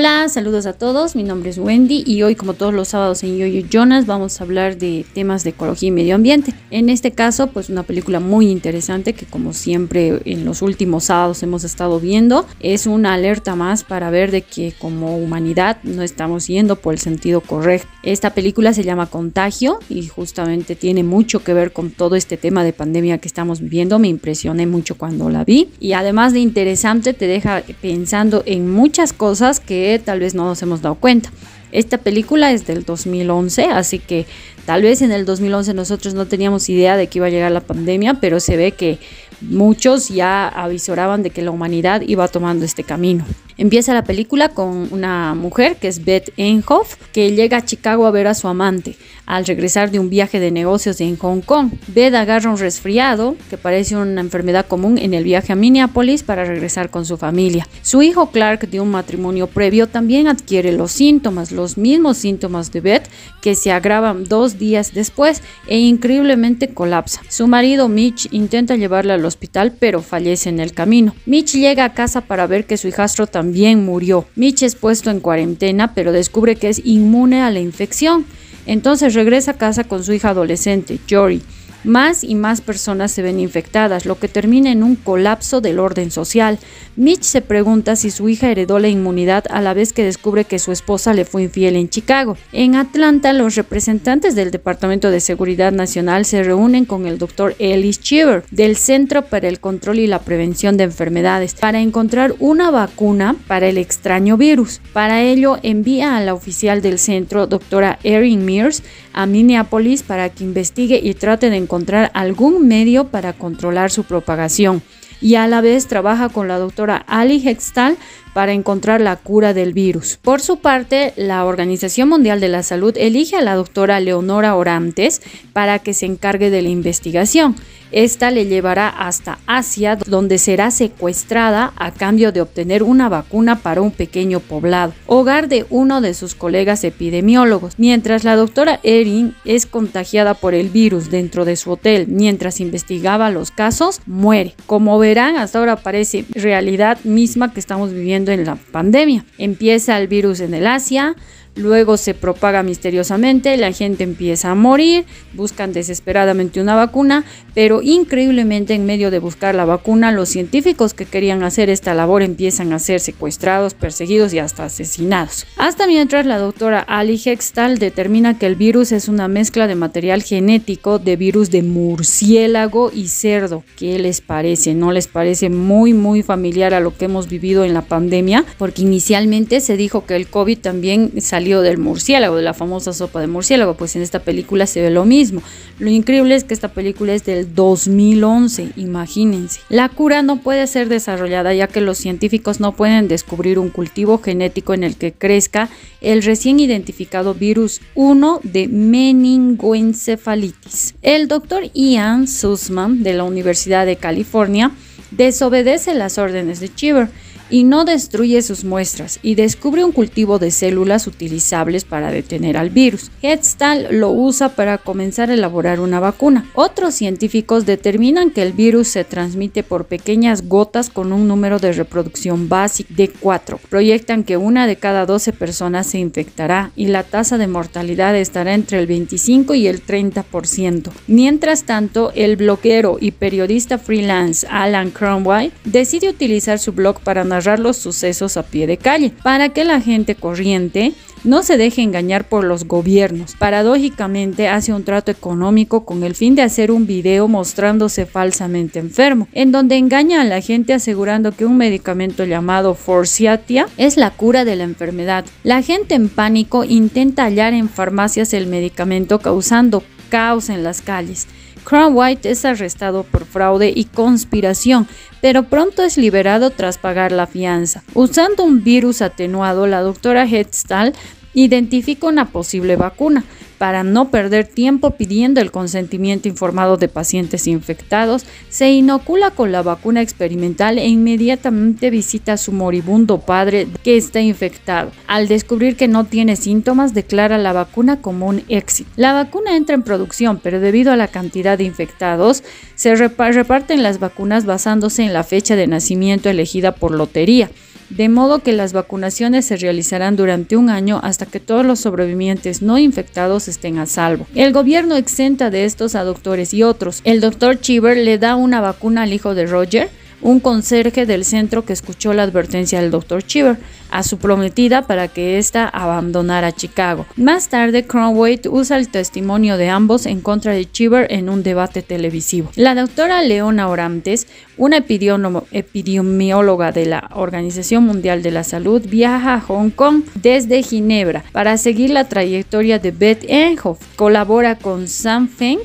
Hola, saludos a todos, mi nombre es Wendy y hoy como todos los sábados en Yoyo Jonas vamos a hablar de temas de ecología y medio ambiente. En este caso pues una película muy interesante que como siempre en los últimos sábados hemos estado viendo es una alerta más para ver de que como humanidad no estamos yendo por el sentido correcto. Esta película se llama Contagio y justamente tiene mucho que ver con todo este tema de pandemia que estamos viviendo. Me impresioné mucho cuando la vi y además de interesante te deja pensando en muchas cosas que tal vez no nos hemos dado cuenta. Esta película es del 2011, así que tal vez en el 2011 nosotros no teníamos idea de que iba a llegar la pandemia, pero se ve que muchos ya avisoraban de que la humanidad iba tomando este camino. Empieza la película con una mujer que es Beth Enhoff, que llega a Chicago a ver a su amante al regresar de un viaje de negocios en Hong Kong. Beth agarra un resfriado, que parece una enfermedad común en el viaje a Minneapolis para regresar con su familia. Su hijo Clark, de un matrimonio previo, también adquiere los síntomas, los mismos síntomas de Beth, que se agravan dos días después e increíblemente colapsa. Su marido Mitch intenta llevarla al hospital, pero fallece en el camino. Mitch llega a casa para ver que su hijastro también también murió. Mitch es puesto en cuarentena, pero descubre que es inmune a la infección. Entonces regresa a casa con su hija adolescente, Jory más y más personas se ven infectadas, lo que termina en un colapso del orden social. Mitch se pregunta si su hija heredó la inmunidad a la vez que descubre que su esposa le fue infiel en Chicago. En Atlanta, los representantes del Departamento de Seguridad Nacional se reúnen con el doctor Ellis Cheever del Centro para el Control y la Prevención de Enfermedades para encontrar una vacuna para el extraño virus. Para ello, envía a la oficial del centro, doctora Erin Mears, a Minneapolis para que investigue y trate de encontrar algún medio para controlar su propagación. Y a la vez trabaja con la doctora Ali Hextal para encontrar la cura del virus. Por su parte, la Organización Mundial de la Salud elige a la doctora Leonora Orantes para que se encargue de la investigación. Esta le llevará hasta Asia, donde será secuestrada a cambio de obtener una vacuna para un pequeño poblado, hogar de uno de sus colegas epidemiólogos, mientras la doctora Erin es contagiada por el virus dentro de su hotel mientras investigaba los casos, muere. Como verán, hasta ahora parece realidad misma que estamos viviendo en la pandemia. Empieza el virus en el Asia, luego se propaga misteriosamente, la gente empieza a morir, buscan desesperadamente una vacuna, pero increíblemente en medio de buscar la vacuna, los científicos que querían hacer esta labor empiezan a ser secuestrados, perseguidos y hasta asesinados. Hasta mientras la doctora Ali Hextal determina que el virus es una mezcla de material genético de virus de murciélago y cerdo. ¿Qué les parece? ¿No les parece muy muy familiar a lo que hemos vivido en la pandemia? Porque inicialmente se dijo que el COVID también del murciélago, de la famosa sopa de murciélago, pues en esta película se ve lo mismo. Lo increíble es que esta película es del 2011, imagínense. La cura no puede ser desarrollada ya que los científicos no pueden descubrir un cultivo genético en el que crezca el recién identificado virus 1 de meningoencefalitis. El doctor Ian Sussman de la Universidad de California desobedece las órdenes de Cheever y no destruye sus muestras y descubre un cultivo de células utilizables para detener al virus. Hetztal lo usa para comenzar a elaborar una vacuna. Otros científicos determinan que el virus se transmite por pequeñas gotas con un número de reproducción básico de 4. Proyectan que una de cada 12 personas se infectará y la tasa de mortalidad estará entre el 25 y el 30%. Mientras tanto, el bloguero y periodista freelance Alan Cromwell decide utilizar su blog para narrar los sucesos a pie de calle, para que la gente corriente no se deje engañar por los gobiernos. Paradójicamente hace un trato económico con el fin de hacer un video mostrándose falsamente enfermo, en donde engaña a la gente asegurando que un medicamento llamado Forciatia es la cura de la enfermedad. La gente en pánico intenta hallar en farmacias el medicamento causando caos en las calles. Crown White es arrestado por fraude y conspiración, pero pronto es liberado tras pagar la fianza. Usando un virus atenuado, la doctora Hedstall identifica una posible vacuna, para no perder tiempo pidiendo el consentimiento informado de pacientes infectados, se inocula con la vacuna experimental e inmediatamente visita a su moribundo padre que está infectado. Al descubrir que no tiene síntomas, declara la vacuna como un éxito. La vacuna entra en producción, pero debido a la cantidad de infectados, se reparten las vacunas basándose en la fecha de nacimiento elegida por lotería. De modo que las vacunaciones se realizarán durante un año hasta que todos los sobrevivientes no infectados estén a salvo. El gobierno exenta de estos a doctores y otros. El doctor Cheever le da una vacuna al hijo de Roger, un conserje del centro que escuchó la advertencia del Dr. Cheever a su prometida para que ésta abandonara Chicago. Más tarde, Cromwell usa el testimonio de ambos en contra de Cheever en un debate televisivo. La doctora Leona Orantes, una epidemióloga de la Organización Mundial de la Salud, viaja a Hong Kong desde Ginebra para seguir la trayectoria de Beth Ehrhoff. Colabora con Sam Feng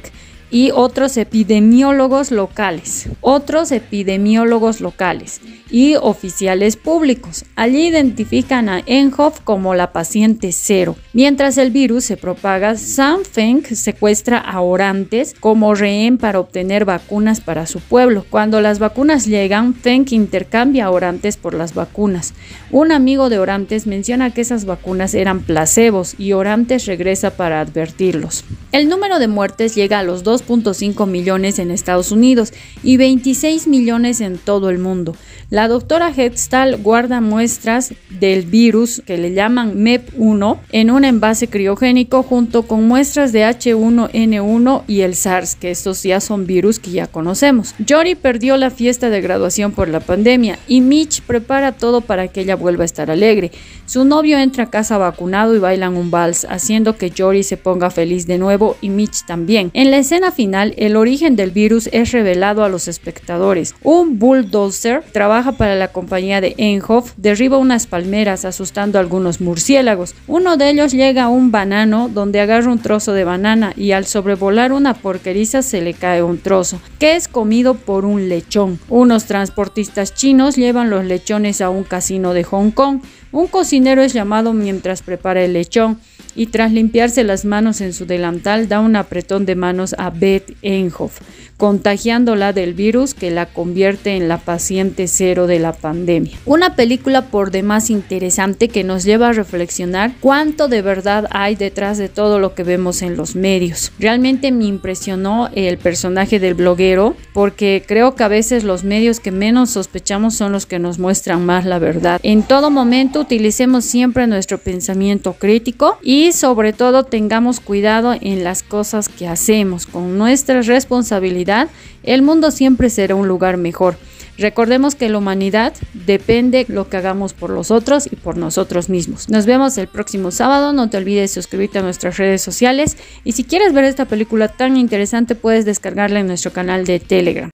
y otros epidemiólogos locales, otros epidemiólogos locales y oficiales públicos. Allí identifican a Enhoff como la paciente cero. Mientras el virus se propaga, Sam Feng secuestra a Orantes como rehén para obtener vacunas para su pueblo. Cuando las vacunas llegan, Feng intercambia a Orantes por las vacunas. Un amigo de Orantes menciona que esas vacunas eran placebos y Orantes regresa para advertirlos. El número de muertes llega a los 2.5 millones en Estados Unidos y 26 millones en todo el mundo. La doctora Hedstall guarda muestras del virus que le llaman MEP1 en un envase criogénico junto con muestras de H1N1 y el SARS, que estos ya son virus que ya conocemos. Jory perdió la fiesta de graduación por la pandemia y Mitch prepara todo para que ella vuelva a estar alegre. Su novio entra a casa vacunado y bailan un vals, haciendo que Jory se ponga feliz de nuevo y Mitch también. En la escena final, el origen del virus es revelado a los espectadores. Un bulldozer trabaja para la compañía de Enhoff, derriba unas palmeras asustando a algunos murciélagos. Uno de ellos llega a un banano donde agarra un trozo de banana y al sobrevolar una porqueriza se le cae un trozo, que es comido por un lechón. Unos transportistas chinos llevan los lechones a un casino de Hong Kong. Un cocinero es llamado mientras prepara el lechón y tras limpiarse las manos en su delantal da un apretón de manos a Beth Enhoff contagiándola del virus que la convierte en la paciente cero de la pandemia. Una película por demás interesante que nos lleva a reflexionar cuánto de verdad hay detrás de todo lo que vemos en los medios. Realmente me impresionó el personaje del bloguero porque creo que a veces los medios que menos sospechamos son los que nos muestran más la verdad. En todo momento utilicemos siempre nuestro pensamiento crítico y sobre todo tengamos cuidado en las cosas que hacemos con nuestra responsabilidad el mundo siempre será un lugar mejor. Recordemos que la humanidad depende de lo que hagamos por los otros y por nosotros mismos. Nos vemos el próximo sábado. No te olvides suscribirte a nuestras redes sociales. Y si quieres ver esta película tan interesante, puedes descargarla en nuestro canal de Telegram.